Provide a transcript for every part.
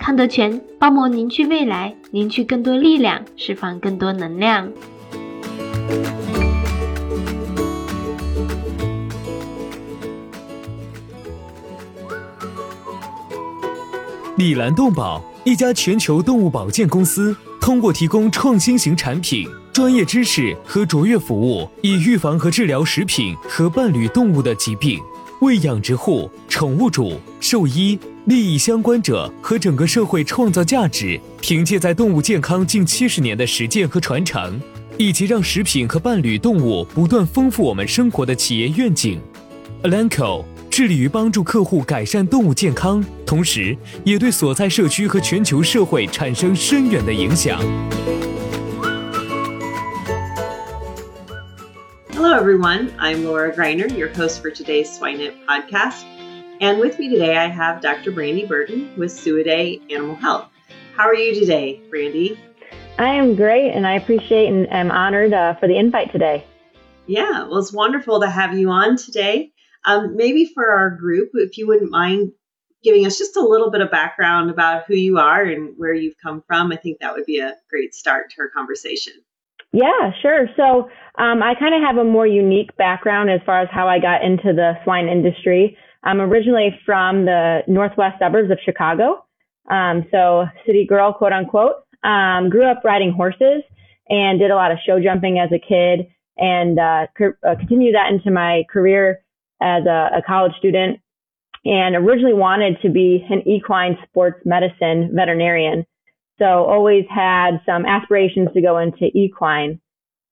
康德全包膜凝聚未来，凝聚更多力量，释放更多能量。李兰动宝，一家全球动物保健公司，通过提供创新型产品、专业知识和卓越服务，以预防和治疗食品和伴侣动物的疾病。为养殖户、宠物主、兽医、利益相关者和整个社会创造价值，凭借在动物健康近七十年的实践和传承，以及让食品和伴侣动物不断丰富我们生活的企业愿景，Elanco 致力于帮助客户改善动物健康，同时也对所在社区和全球社会产生深远的影响。Hello, everyone. I'm Laura Greiner, your host for today's Swine It podcast. And with me today, I have Dr. Brandi Burton with Suidae Animal Health. How are you today, Brandi? I am great, and I appreciate and am honored uh, for the invite today. Yeah, well, it's wonderful to have you on today. Um, maybe for our group, if you wouldn't mind giving us just a little bit of background about who you are and where you've come from, I think that would be a great start to our conversation. Yeah, sure. So um, I kind of have a more unique background as far as how I got into the swine industry. I'm originally from the northwest suburbs of Chicago. Um, so city girl, quote unquote. Um, grew up riding horses and did a lot of show jumping as a kid and uh, co- uh, continued that into my career as a, a college student and originally wanted to be an equine sports medicine veterinarian. So always had some aspirations to go into equine.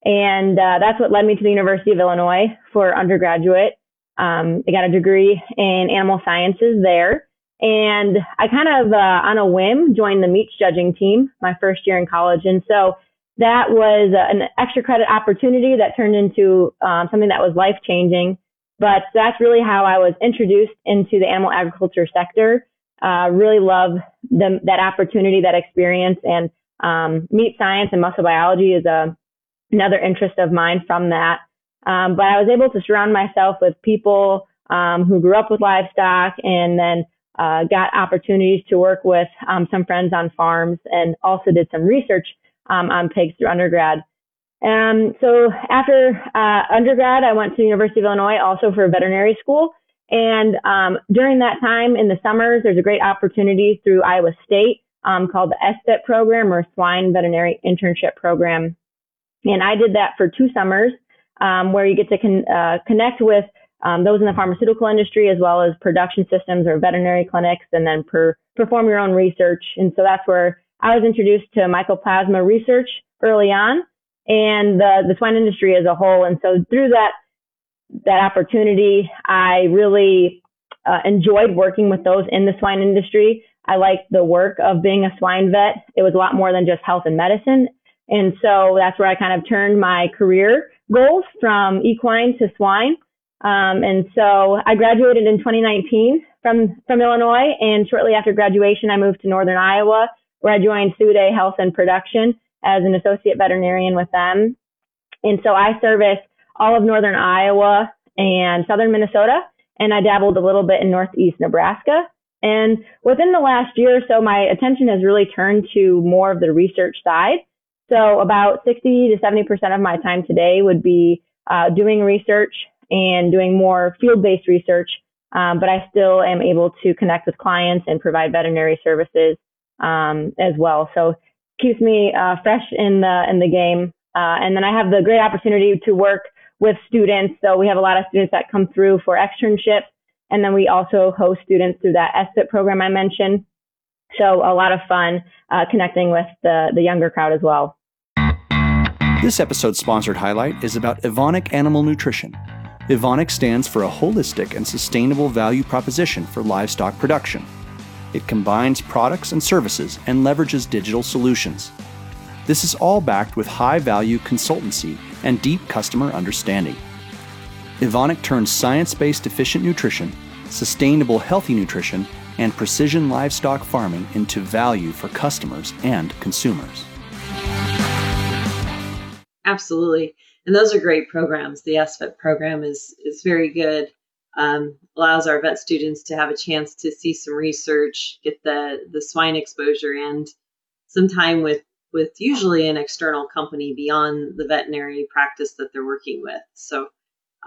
And uh, that's what led me to the University of Illinois for undergraduate. Um, I got a degree in animal sciences there. And I kind of, uh, on a whim, joined the meats judging team my first year in college. And so that was an extra credit opportunity that turned into um, something that was life changing. But that's really how I was introduced into the animal agriculture sector uh, really love the, that opportunity, that experience, and um, meat science and muscle biology is a another interest of mine from that. Um, but I was able to surround myself with people um, who grew up with livestock, and then uh, got opportunities to work with um, some friends on farms, and also did some research um, on pigs through undergrad. Um, so after uh, undergrad, I went to the University of Illinois also for veterinary school. And um, during that time in the summers, there's a great opportunity through Iowa State um, called the SVIP program or Swine Veterinary Internship Program. And I did that for two summers um, where you get to con- uh, connect with um, those in the pharmaceutical industry as well as production systems or veterinary clinics and then per- perform your own research. And so that's where I was introduced to mycoplasma research early on and the, the swine industry as a whole. And so through that that opportunity. I really uh, enjoyed working with those in the swine industry. I liked the work of being a swine vet. It was a lot more than just health and medicine. And so that's where I kind of turned my career goals from equine to swine. Um, and so I graduated in 2019 from, from Illinois. And shortly after graduation, I moved to Northern Iowa, where I joined Suidae Health and Production as an associate veterinarian with them. And so I service all of northern Iowa and southern Minnesota, and I dabbled a little bit in northeast Nebraska. And within the last year or so, my attention has really turned to more of the research side. So about 60 to 70% of my time today would be uh, doing research and doing more field-based research. Um, but I still am able to connect with clients and provide veterinary services um, as well. So keeps me uh, fresh in the in the game. Uh, and then I have the great opportunity to work with students. So we have a lot of students that come through for externships. And then we also host students through that SVIP program I mentioned. So a lot of fun uh, connecting with the, the younger crowd as well. This episode's sponsored highlight is about Evonik Animal Nutrition. Evonik stands for a holistic and sustainable value proposition for livestock production. It combines products and services and leverages digital solutions. This is all backed with high value consultancy and deep customer understanding. Evonik turns science based efficient nutrition, sustainable healthy nutrition, and precision livestock farming into value for customers and consumers. Absolutely. And those are great programs. The SVIP program is, is very good. Um, allows our vet students to have a chance to see some research, get the, the swine exposure, and some time with, with usually an external company beyond the veterinary practice that they're working with. So,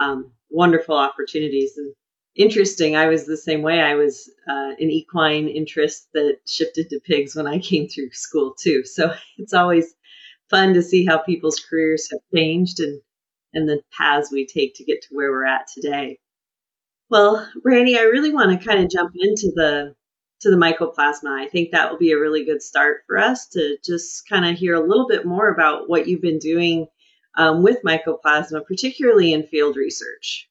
um, wonderful opportunities. And interesting. I was the same way. I was uh, an equine interest that shifted to pigs when I came through school too. So it's always fun to see how people's careers have changed and and the paths we take to get to where we're at today. Well, Brandi, I really want to kind of jump into the to the mycoplasma. I think that will be a really good start for us to just kind of hear a little bit more about what you've been doing um, with mycoplasma, particularly in field research.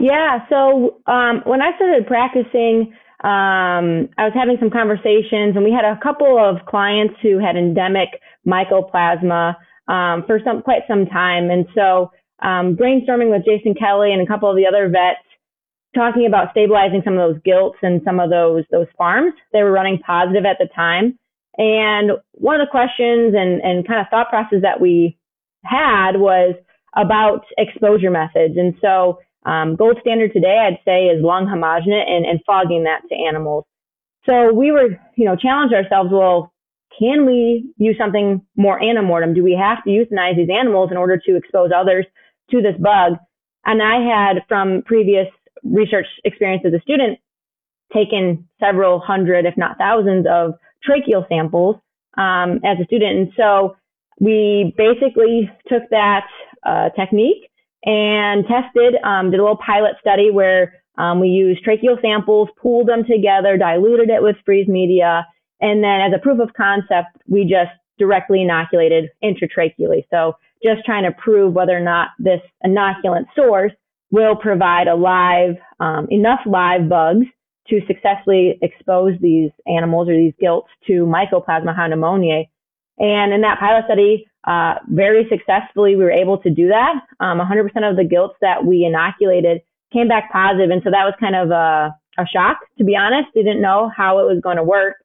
Yeah. So um, when I started practicing, um, I was having some conversations, and we had a couple of clients who had endemic mycoplasma um, for some quite some time, and so um, brainstorming with Jason Kelly and a couple of the other vets, talking about stabilizing some of those gilts and some of those those farms. They were running positive at the time, and one of the questions and and kind of thought process that we had was about exposure methods, and so um, gold standard today, I'd say, is lung homogenate and, and fogging that to animals. So we were, you know, challenged ourselves. Well, can we use something more antemortem? Do we have to euthanize these animals in order to expose others to this bug? And I had, from previous research experience as a student, taken several hundred, if not thousands, of tracheal samples um, as a student. And so we basically took that uh, technique and tested, um, did a little pilot study where um, we used tracheal samples, pooled them together, diluted it with freeze media, and then as a proof of concept, we just directly inoculated intratracheally. So just trying to prove whether or not this inoculant source will provide a live, um, enough live bugs to successfully expose these animals or these gilts to Mycoplasma pneumoniae. And in that pilot study, uh, very successfully, we were able to do that. Um, 100% of the gilts that we inoculated came back positive, and so that was kind of a, a shock, to be honest. We didn't know how it was going to work.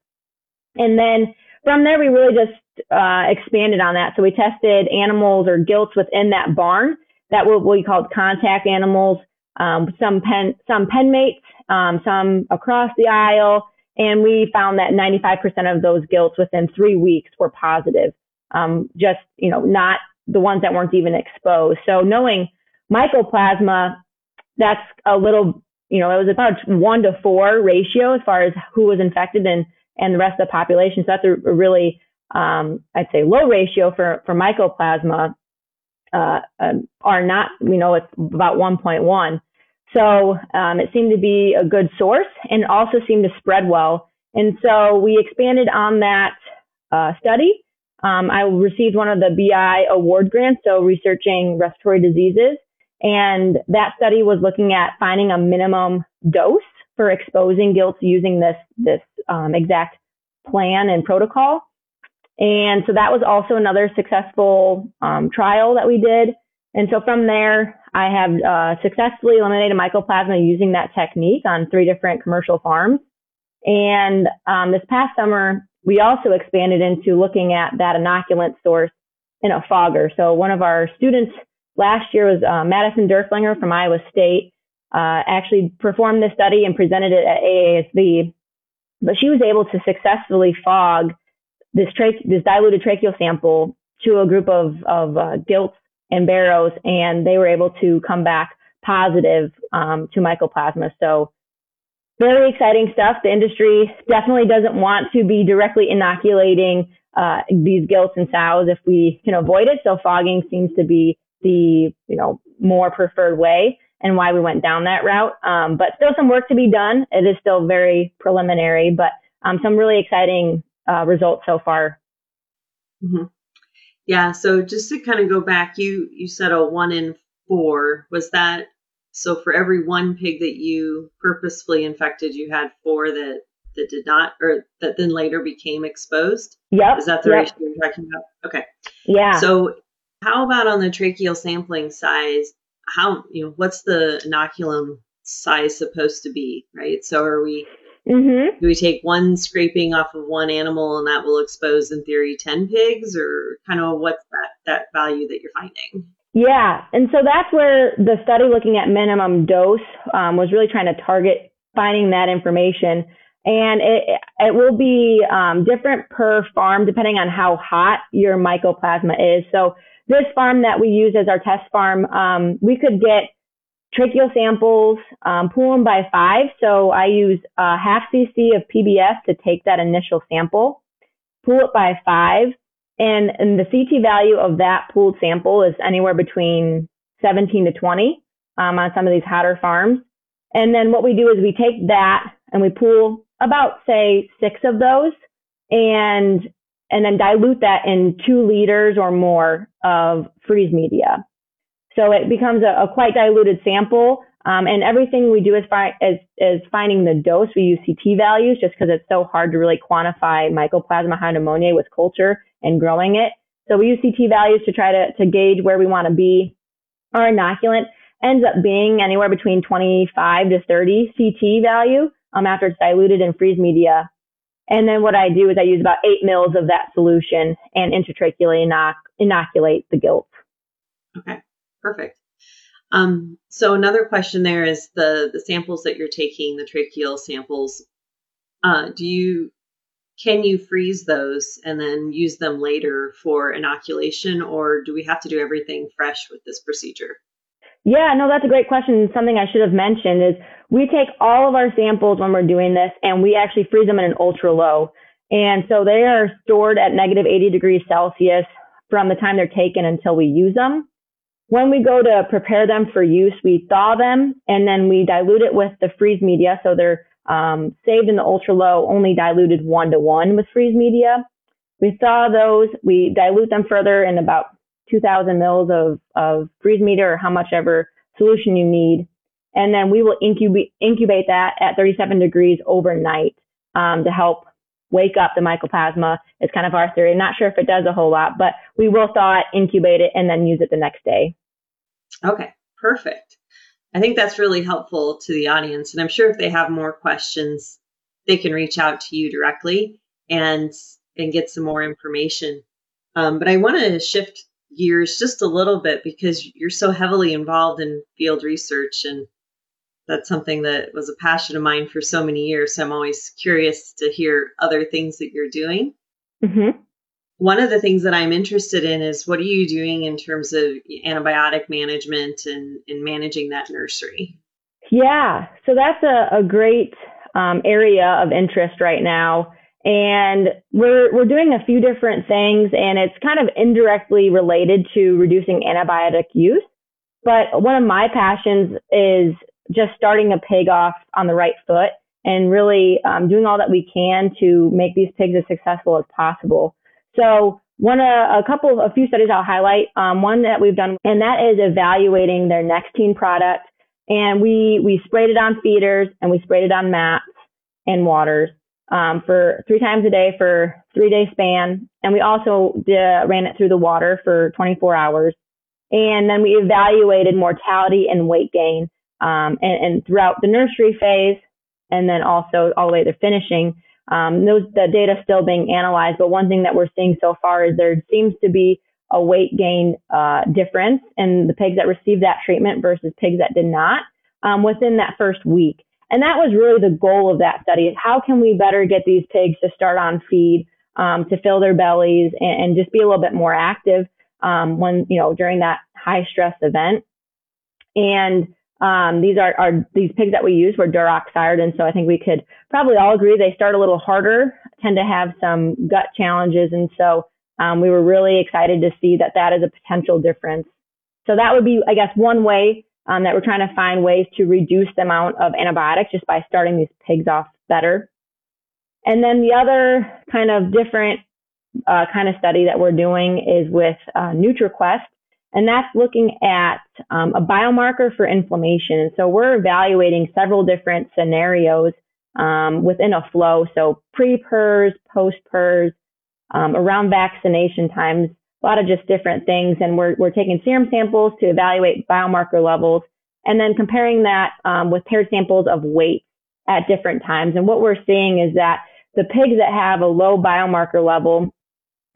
And then from there, we really just uh, expanded on that. So we tested animals or gilts within that barn that were what we called contact animals, um, some pen, some pen mates, um, some across the aisle, and we found that 95% of those gilts within three weeks were positive um, just, you know, not the ones that weren't even exposed. So knowing mycoplasma, that's a little, you know, it was about one to four ratio as far as who was infected and, and the rest of the population. So that's a, really, um, I'd say low ratio for, for mycoplasma, uh, um, are not, you know, it's about 1.1. So, um, it seemed to be a good source and also seemed to spread well. And so we expanded on that, uh, study um, I received one of the BI award grants, so researching respiratory diseases. And that study was looking at finding a minimum dose for exposing gilts using this, this um, exact plan and protocol. And so that was also another successful um, trial that we did. And so from there, I have uh, successfully eliminated mycoplasma using that technique on three different commercial farms. And um, this past summer, we also expanded into looking at that inoculant source in a fogger. So one of our students last year was uh, Madison Derflinger from Iowa State. Uh, actually performed this study and presented it at AASV, but she was able to successfully fog this, tra- this diluted tracheal sample to a group of, of uh, gilts and barrows, and they were able to come back positive um, to mycoplasma. So very exciting stuff. The industry definitely doesn't want to be directly inoculating uh, these gilts and sows if we can avoid it. So fogging seems to be the, you know, more preferred way and why we went down that route. Um, but still some work to be done. It is still very preliminary, but um, some really exciting uh, results so far. Mm-hmm. Yeah. So just to kind of go back, you you said a one in four. Was that so? For every one pig that you purposefully infected, you had four that that did not, or that then later became exposed. Yep. Is that the yep. ratio you're talking about? Okay. Yeah. So how about on the tracheal sampling size? How you know what's the inoculum size supposed to be? Right. So are we Mm-hmm. Do we take one scraping off of one animal and that will expose, in theory, 10 pigs, or kind of what's that, that value that you're finding? Yeah, and so that's where the study looking at minimum dose um, was really trying to target finding that information. And it, it will be um, different per farm depending on how hot your mycoplasma is. So this farm that we use as our test farm, um, we could get tracheal samples, um, pool them by five. So I use a half cc of PBS to take that initial sample, pool it by five, and, and the CT value of that pooled sample is anywhere between 17 to 20 um, on some of these hotter farms. And then what we do is we take that and we pool about say six of those and and then dilute that in two liters or more of freeze media. So it becomes a, a quite diluted sample. Um, and everything we do is, fi- is, is finding the dose. We use CT values just because it's so hard to really quantify mycoplasma pneumoniae with culture and growing it. So we use CT values to try to, to gauge where we want to be. Our inoculant ends up being anywhere between 25 to 30 CT value um, after it's diluted in freeze media. And then what I do is I use about eight mils of that solution and intratracheally inoc- inoculate the gilt. Okay. Perfect. Um, so another question there is the the samples that you're taking, the tracheal samples. Uh, do you can you freeze those and then use them later for inoculation, or do we have to do everything fresh with this procedure? Yeah, no, that's a great question. Something I should have mentioned is we take all of our samples when we're doing this and we actually freeze them in an ultra low. And so they are stored at negative 80 degrees Celsius from the time they're taken until we use them. When we go to prepare them for use, we thaw them and then we dilute it with the freeze media. So they're um, saved in the ultra low, only diluted one to one with freeze media. We thaw those, we dilute them further in about 2000 mils of, of freeze media or how much ever solution you need. And then we will incubate, incubate that at 37 degrees overnight um, to help wake up the mycoplasma is kind of our theory. Not sure if it does a whole lot, but we will thaw it, incubate it, and then use it the next day. Okay, perfect. I think that's really helpful to the audience. And I'm sure if they have more questions, they can reach out to you directly and and get some more information. Um, but I want to shift gears just a little bit because you're so heavily involved in field research and that's something that was a passion of mine for so many years. So I'm always curious to hear other things that you're doing. Mm-hmm one of the things that I'm interested in is what are you doing in terms of antibiotic management and, and managing that nursery? Yeah, so that's a, a great um, area of interest right now. And we're, we're doing a few different things and it's kind of indirectly related to reducing antibiotic use. But one of my passions is just starting a pig off on the right foot and really um, doing all that we can to make these pigs as successful as possible. So one, uh, a couple, of a few studies I'll highlight. Um, one that we've done, and that is evaluating their Nextine product. And we, we sprayed it on feeders and we sprayed it on mats and waters, um, for three times a day for three day span. And we also did, ran it through the water for 24 hours. And then we evaluated mortality and weight gain, um, and, and throughout the nursery phase and then also all the way to finishing. Um, those, the data still being analyzed, but one thing that we're seeing so far is there seems to be a weight gain uh, difference in the pigs that received that treatment versus pigs that did not um, within that first week. And that was really the goal of that study is how can we better get these pigs to start on feed, um, to fill their bellies and, and, just be a little bit more active um, when, you know, during that high stress event. And um, these are, are these pigs that we use were Duroc sired, and so I think we could probably all agree they start a little harder, tend to have some gut challenges, and so um, we were really excited to see that that is a potential difference So that would be, I guess, one way um, that we're trying to find ways to reduce the amount of antibiotics just by starting these pigs off better. And then the other kind of different uh, kind of study that we're doing is with uh, NutriQuest, and that's looking at um, a biomarker for inflammation. And so we're evaluating several different scenarios um, within a flow. So pre-PRRS, post-PRRS, um, around vaccination times, a lot of just different things. And we're, we're taking serum samples to evaluate biomarker levels and then comparing that um, with paired samples of weight at different times. And what we're seeing is that the pigs that have a low biomarker level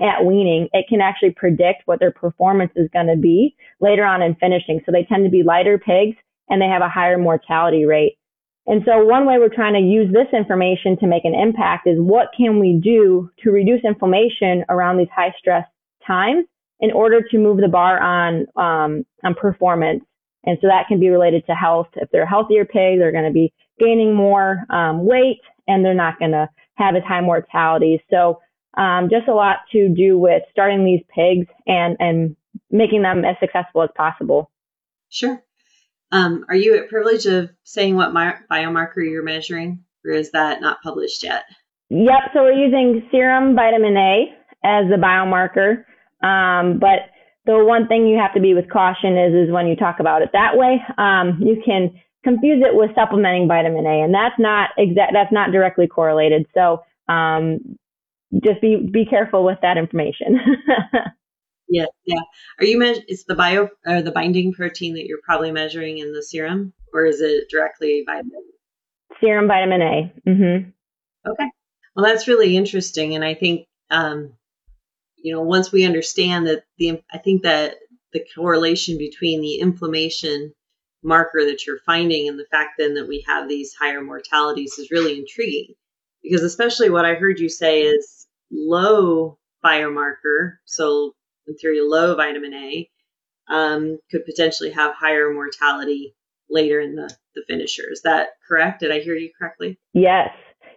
at weaning, it can actually predict what their performance is going to be later on in finishing. So they tend to be lighter pigs and they have a higher mortality rate. And so one way we're trying to use this information to make an impact is what can we do to reduce inflammation around these high stress times in order to move the bar on, um, on performance. And so that can be related to health. If they're a healthier pigs, they're going to be gaining more um, weight and they're not going to have as high mortality. So um, just a lot to do with starting these pigs and, and making them as successful as possible. Sure. Um, are you at privilege of saying what my, biomarker you're measuring, or is that not published yet? Yep. So we're using serum vitamin A as the biomarker. Um, but the one thing you have to be with caution is, is when you talk about it that way, um, you can confuse it with supplementing vitamin A, and that's not exact. That's not directly correlated. So um, just be be careful with that information. yeah, yeah. Are you measuring? It's the bio or the binding protein that you're probably measuring in the serum, or is it directly vitamin? Serum vitamin A. Mm-hmm. Okay. Well, that's really interesting, and I think um, you know once we understand that the I think that the correlation between the inflammation marker that you're finding and the fact then that we have these higher mortalities is really intriguing because especially what I heard you say is low biomarker, so in theory, low vitamin A, um, could potentially have higher mortality later in the, the finisher. Is that correct? Did I hear you correctly? Yes.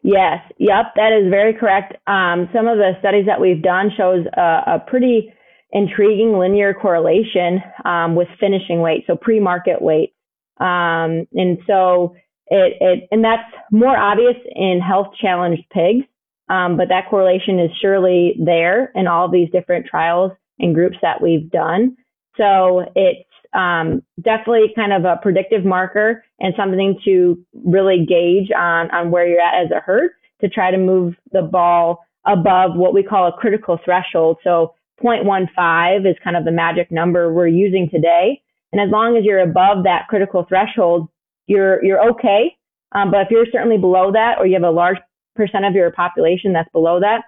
Yes. Yep. That is very correct. Um, some of the studies that we've done shows a, a pretty intriguing linear correlation um, with finishing weight, so pre-market weight. Um, and so it, it, and that's more obvious in health challenged pigs. Um, but that correlation is surely there in all these different trials and groups that we've done. So it's um, definitely kind of a predictive marker and something to really gauge on, on where you're at as a herd to try to move the ball above what we call a critical threshold. So 0.15 is kind of the magic number we're using today. And as long as you're above that critical threshold, you're you're okay. Um, but if you're certainly below that, or you have a large of your population that's below that,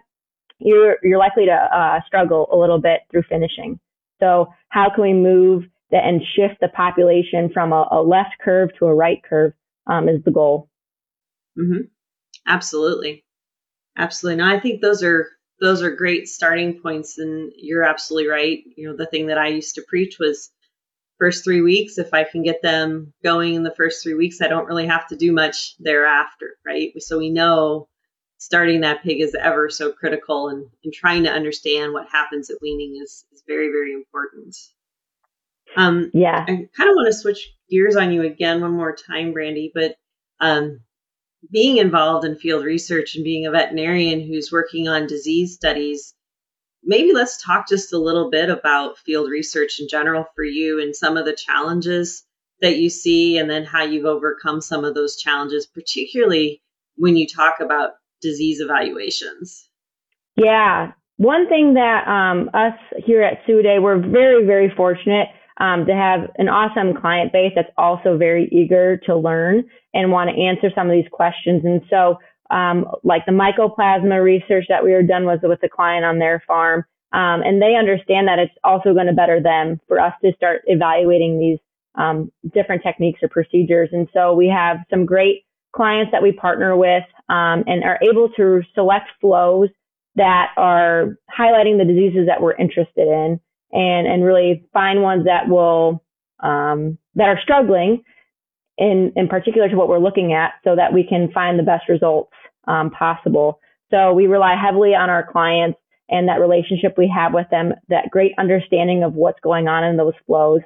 you're you're likely to uh, struggle a little bit through finishing. So how can we move the, and shift the population from a, a left curve to a right curve um, is the goal. Mm-hmm. Absolutely, absolutely. No, I think those are those are great starting points, and you're absolutely right. You know, the thing that I used to preach was first three weeks. If I can get them going in the first three weeks, I don't really have to do much thereafter, right? So we know starting that pig is ever so critical and, and trying to understand what happens at weaning is, is very, very important. Um, yeah. I kind of want to switch gears on you again one more time, Brandi, but um, being involved in field research and being a veterinarian who's working on disease studies, maybe let's talk just a little bit about field research in general for you and some of the challenges that you see and then how you've overcome some of those challenges, particularly when you talk about disease evaluations. Yeah. One thing that um, us here at Suidae, we're very, very fortunate um, to have an awesome client base that's also very eager to learn and want to answer some of these questions. And so um, like the mycoplasma research that we were done was with a client on their farm. Um, and they understand that it's also going to better them for us to start evaluating these um, different techniques or procedures. And so we have some great clients that we partner with um, and are able to select flows that are highlighting the diseases that we're interested in and, and really find ones that will um, that are struggling in, in particular to what we're looking at so that we can find the best results um, possible. So we rely heavily on our clients and that relationship we have with them, that great understanding of what's going on in those flows.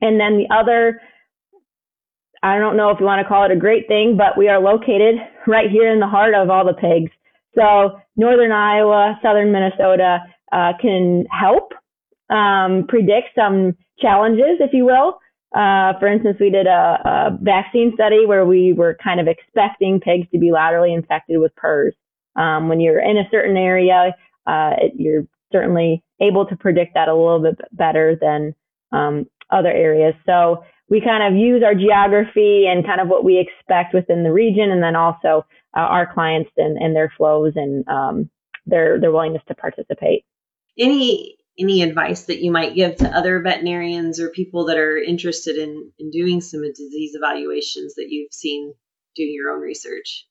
And then the other, I don't know if you want to call it a great thing, but we are located right here in the heart of all the pigs. So northern Iowa, southern Minnesota uh, can help um, predict some challenges, if you will. Uh, for instance, we did a, a, vaccine study where we were kind of expecting pigs to be laterally infected with PRRS. Um, when you're in a certain area, uh, it, you're certainly able to predict that a little bit better than um, other areas. So we kind of use our geography and kind of what we expect within the region, and then also uh, our clients and, and, their flows and um, their their willingness to participate. Any any advice that you might give to other veterinarians or people that are interested in in doing some disease evaluations that you've seen doing your own research?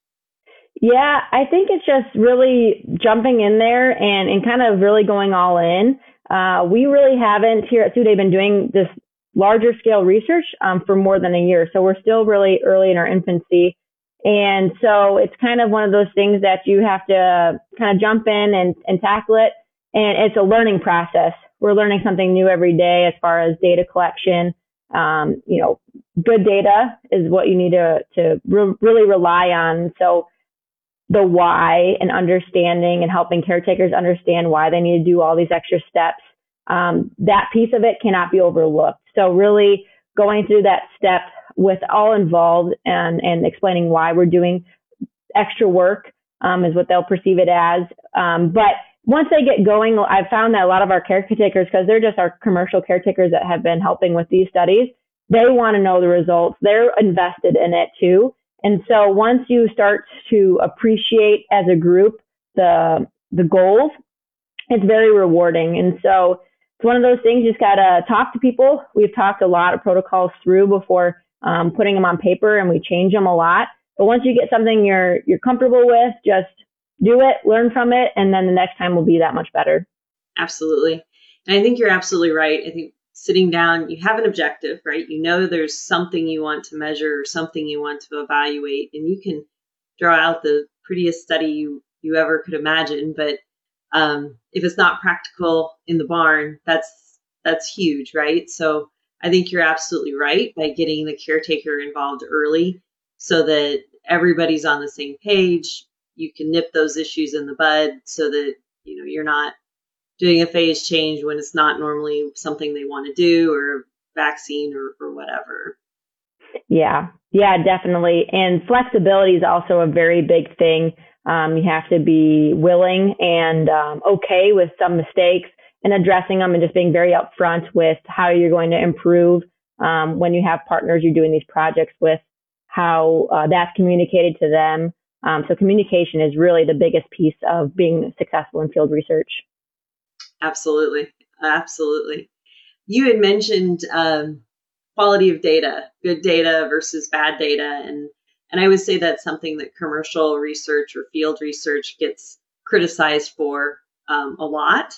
Yeah, I think it's just really jumping in there and, and kind of really going all in. Uh, we really haven't here at Suidae been doing this larger scale research um, for more than a year. So we're still really early in our infancy. And so it's kind of one of those things that you have to kind of jump in and, and tackle it. And it's a learning process. We're learning something new every day as far as data collection. Um, you know, good data is what you need to, to re- really rely on. So the why and understanding and helping caretakers understand why they need to do all these extra steps. Um, that piece of it cannot be overlooked. So really going through that step with all involved and, and explaining why we're doing extra work um, is what they'll perceive it as. Um, but once they get going, I've found that a lot of our caretakers, because they're just our commercial caretakers that have been helping with these studies, they want to know the results. They're invested in it too. And so once you start to appreciate as a group the the goals, it's very rewarding. And so it's one of those things you just gotta talk to people. We've talked a lot of protocols through before um, putting them on paper, and we change them a lot. But once you get something you're you're comfortable with, just do it, learn from it, and then the next time will be that much better. Absolutely. And I think you're absolutely right. I think sitting down, you have an objective, right? You know there's something you want to measure or something you want to evaluate, and you can draw out the prettiest study you, you ever could imagine. But um, if it's not practical in the barn, that's that's huge, right? So I think you're absolutely right by getting the caretaker involved early so that everybody's on the same page. You can nip those issues in the bud so that you know you're not doing a phase change when it's not normally something they want to do or vaccine or, or whatever. Yeah, yeah, definitely. And flexibility is also a very big thing. Um, you have to be willing and um, okay with some mistakes and addressing them and just being very upfront with how you're going to improve um, when you have partners you're doing these projects with, how uh, that's communicated to them. Um, so communication is really the biggest piece of being successful in field research. Absolutely. Absolutely. You had mentioned um, quality of data, good data versus bad data. And, and I would say that's something that commercial research or field research gets criticized for um, a lot.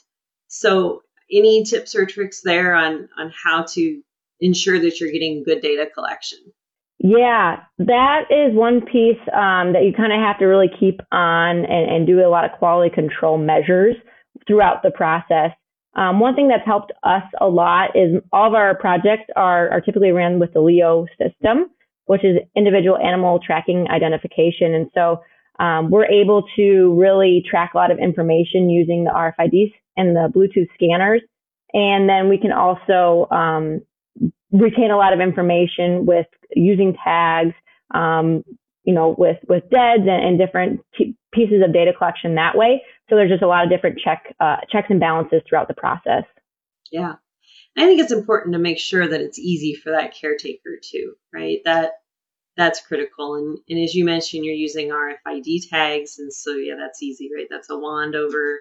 So, any tips or tricks there on, on how to ensure that you're getting good data collection? Yeah, that is one piece um, that you kind of have to really keep on and, and do a lot of quality control measures throughout the process. Um, one thing that's helped us a lot is all of our projects are, are typically ran with the LEO system, which is individual animal tracking identification. And so um, we're able to really track a lot of information using the RFIDs and the Bluetooth scanners. And then we can also um, retain a lot of information with using tags, um, you know, with with DEDS and, and different t- pieces of data collection that way. So there's just a lot of different check uh, checks and balances throughout the process. Yeah, I think it's important to make sure that it's easy for that caretaker too, right? That that's critical. And and as you mentioned, you're using RFID tags, and so yeah, that's easy, right? That's a wand over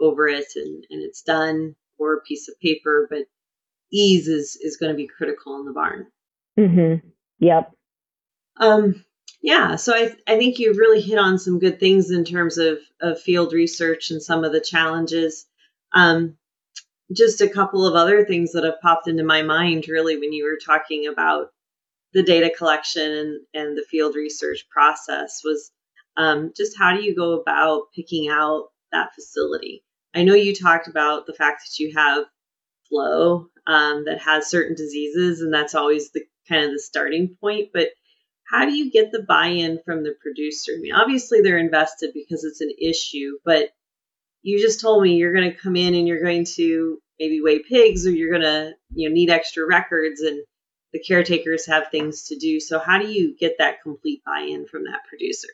over it, and and it's done or a piece of paper, but ease is is going to be critical in the barn. Mm-hmm. Yep. Um, yeah, so I, I think you've really hit on some good things in terms of, of field research and some of the challenges. Um, just a couple of other things that have popped into my mind really when you were talking about the data collection and, and the field research process was um, just how do you go about picking out that facility? I know you talked about the fact that you have flow um, that has certain diseases, and that's always the kind of the starting point. But how do you get the buy-in from the producer? I mean, obviously they're invested because it's an issue, but you just told me you're going to come in and you're going to maybe weigh pigs or you're going to you know need extra records and the caretakers have things to do. So how do you get that complete buy-in from that producer?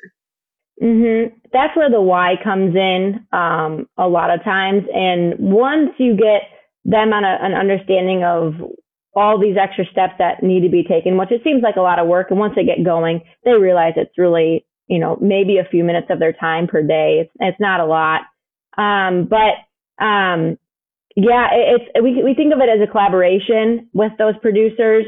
Mm-hmm. that's where the why comes in um, a lot of times. And once you get them on a, an understanding of all these extra steps that need to be taken which it seems like a lot of work and once they get going they realize it's really you know maybe a few minutes of their time per day. It's, it's not a lot um, but um, yeah, it's we we think of it as a collaboration with those producers,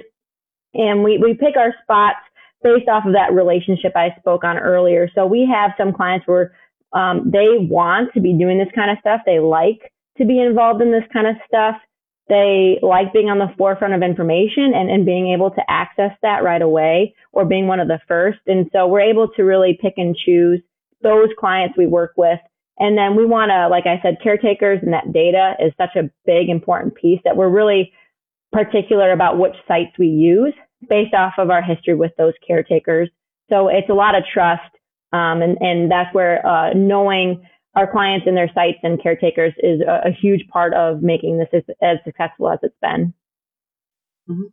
and we we pick our spots based off of that relationship I spoke on earlier. So we have some clients where um, they want to be doing this kind of stuff. They like to be involved in this kind of stuff. They like being on the forefront of information and, and being able to access that right away or being one of the first. And so we're able to really pick and choose those clients we work with and then we want to, like I said, caretakers and that data is such a big, important piece that we're really particular about which sites we use based off of our history with those caretakers. So it's a lot of trust. Um, and, and that's where uh, knowing our clients and their sites and caretakers is a, a huge part of making this as, as, successful as it's been. Mm-hmm.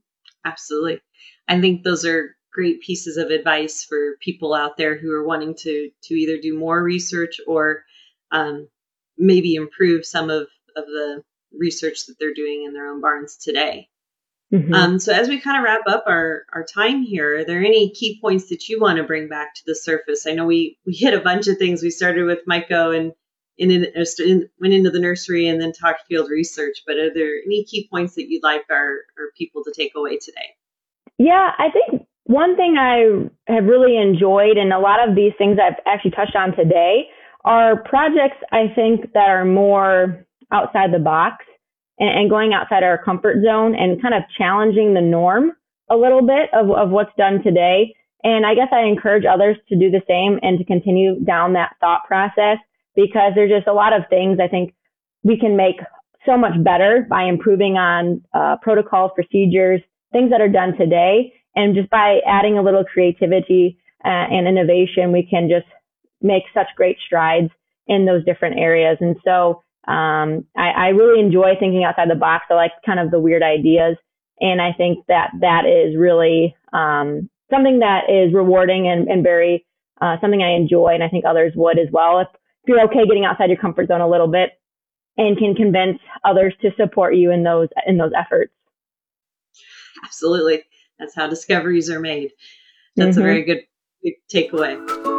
Absolutely. I think those are great pieces of advice for people out there who are wanting to to either do more research or um, maybe improve some of, of the research that they're doing in their own barns today. Mm-hmm. Um, so as we kind of wrap up our, our time here, are there any key points that you want to bring back to the surface? I know we, we hit a bunch of things. We started with Myco and in, in, in, went into the nursery and then talked field research, but are there any key points that you'd like our, our people to take away today? Yeah, I think one thing I have really enjoyed, and a lot of these things I've actually touched on today, are projects I think that are more outside the box and, and going outside our comfort zone and kind of challenging the norm a little bit of, of what's done today. And I guess I encourage others to do the same and to continue down that thought process because there's just a lot of things I think we can make so much better by improving on uh, protocols, procedures, things that are done today. And just by adding a little creativity uh, and innovation, we can just make such great strides in those different areas. And so um, I, I really enjoy thinking outside the box. I like kind of the weird ideas. And I think that that is really um, something that is rewarding and, and very uh, something I enjoy. And I think others would as well. If, if you're okay getting outside your comfort zone a little bit and can convince others to support you in those in those efforts. Absolutely. That's how discoveries are made. That's mm-hmm. a very good, good takeaway.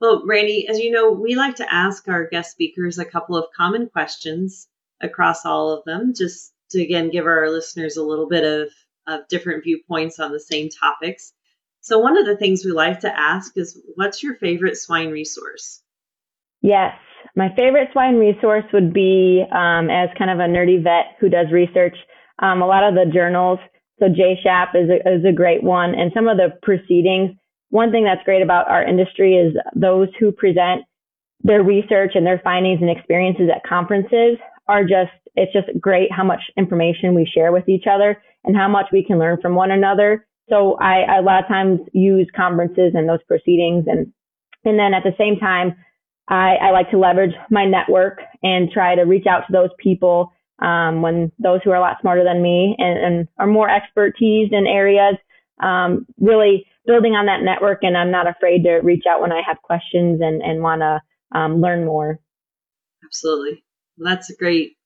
Well, Randy, as you know, we like to ask our guest speakers a couple of common questions across all of them, just to again give our listeners a little bit of of different viewpoints on the same topics. So, one of the things we like to ask is what's your favorite swine resource? Yes, my favorite swine resource would be, um, as kind of a nerdy vet who does research, um, a lot of the journals. So, JSHAP is a, is a great one, and some of the proceedings. One thing that's great about our industry is those who present their research and their findings and experiences at conferences are just, it's just great how much information we share with each other and how much we can learn from one another. So I, I a lot of times use conferences and those proceedings and and then at the same time I, I like to leverage my network and try to reach out to those people um, when those who are a lot smarter than me and, and are more expertise in areas, um, really building on that network. And I'm not afraid to reach out when I have questions and, and want to um, learn more. Absolutely. Well, that's a great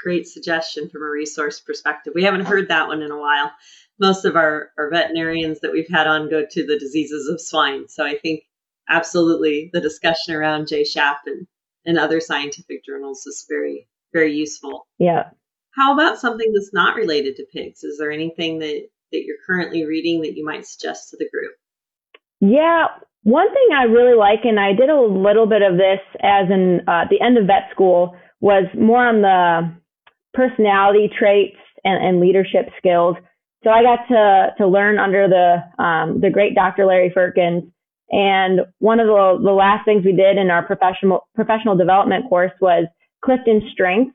great suggestion from a resource perspective. We haven't heard that one in a while. Most of our, our veterinarians that we've had on go to the diseases of swine. So I think absolutely the discussion around JSHAP and, and other scientific journals is very, very useful. Yeah. How about something that's not related to pigs? Is there anything that, that you're currently reading that you might suggest to the group? Yeah, one thing I really like, and I did a little bit of this as in uh, the end of vet school, was more on the personality traits and, and leadership skills. So I got to to learn under the um, the great Dr. Larry Firkins. And one of the, the last things we did in our professional professional development course was Clifton Strengths.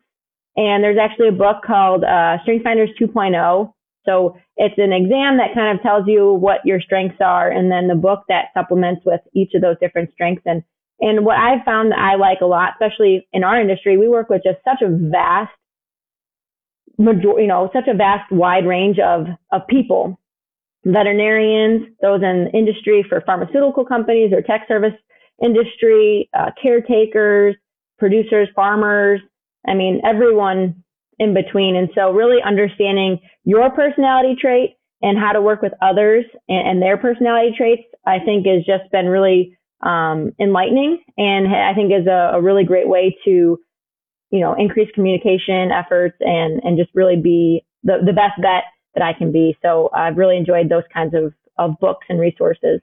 And there's actually a book called uh, Strength Finders 2.0 so it's an exam that kind of tells you what your strengths are, and then the book that supplements with each of those different strengths. And and what I've found that I like a lot, especially in our industry, we work with just such a vast major, you know, such a vast wide range of of people, veterinarians, those in industry for pharmaceutical companies or tech service industry, uh, caretakers, producers, farmers. I mean, everyone in between. And so really understanding your personality trait and how to work with others and, and their personality traits, I think has just been really um, enlightening and I think is a, a, really great way to, you know, increase communication efforts and, and just really be the, the best bet that I can be. So I've really enjoyed those kinds of, of books and resources.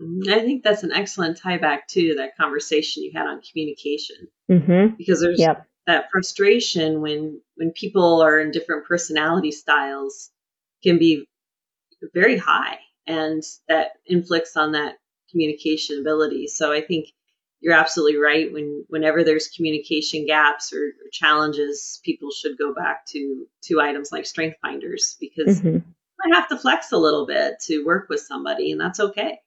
Mm-hmm. I think that's an excellent tie back to that conversation you had on communication. Mm-hmm. Because there's yep that frustration when when people are in different personality styles can be very high and that inflicts on that communication ability so i think you're absolutely right when whenever there's communication gaps or, or challenges people should go back to to items like strength finders because mm-hmm. might have to flex a little bit to work with somebody and that's okay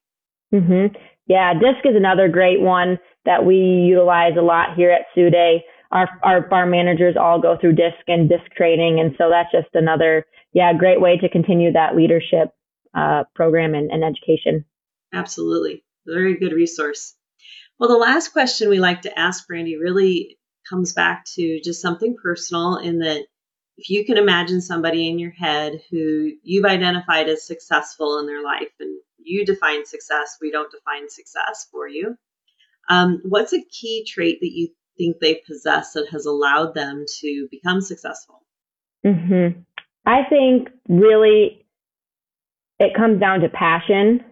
mm-hmm. yeah disc is another great one that we utilize a lot here at Suidae our, our farm managers all go through DISC and DISC training. And so that's just another, yeah, great way to continue that leadership uh, program and, and education. Absolutely. Very good resource. Well, the last question we like to ask Brandi really comes back to just something personal in that if you can imagine somebody in your head who you've identified as successful in their life and you define success, we don't define success for you. Um, what's a key trait that you think they possess that has allowed them to become successful? Mm-hmm. I think really it comes down to passion.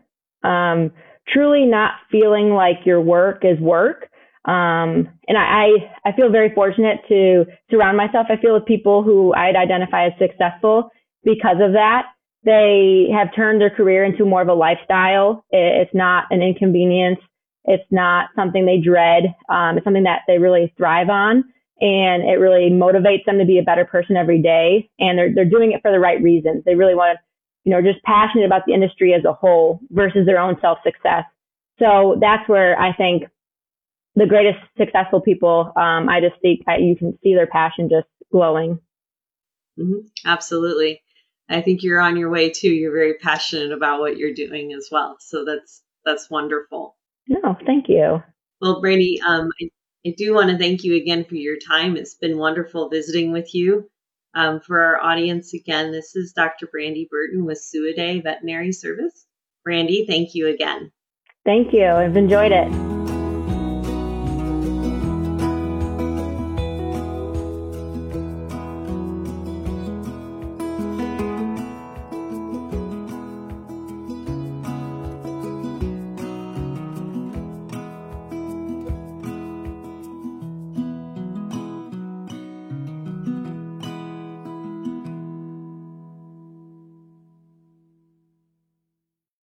Um, truly not feeling like your work is work. Um, and I, I feel very fortunate to surround myself. I feel with people who I'd identify as successful because of that. They have turned their career into more of a lifestyle. It's not an inconvenience. It's not something they dread. Um, it's something that they really thrive on and it really motivates them to be a better person every day. And they're, they're doing it for the right reasons. They really want to, you know, just passionate about the industry as a whole versus their own self success. So that's where I think the greatest successful people, um, I just think you can see their passion just glowing. Mm-hmm. Absolutely. I think you're on your way too. You're very passionate about what you're doing as well. So that's, that's wonderful. No, thank you. Well, Brandi, um, I, I do want to thank you again for your time. It's been wonderful visiting with you. Um, for our audience, again, this is Dr. Brandi Burton with Suidae Veterinary Service. Brandi, thank you again. Thank you. I've enjoyed it.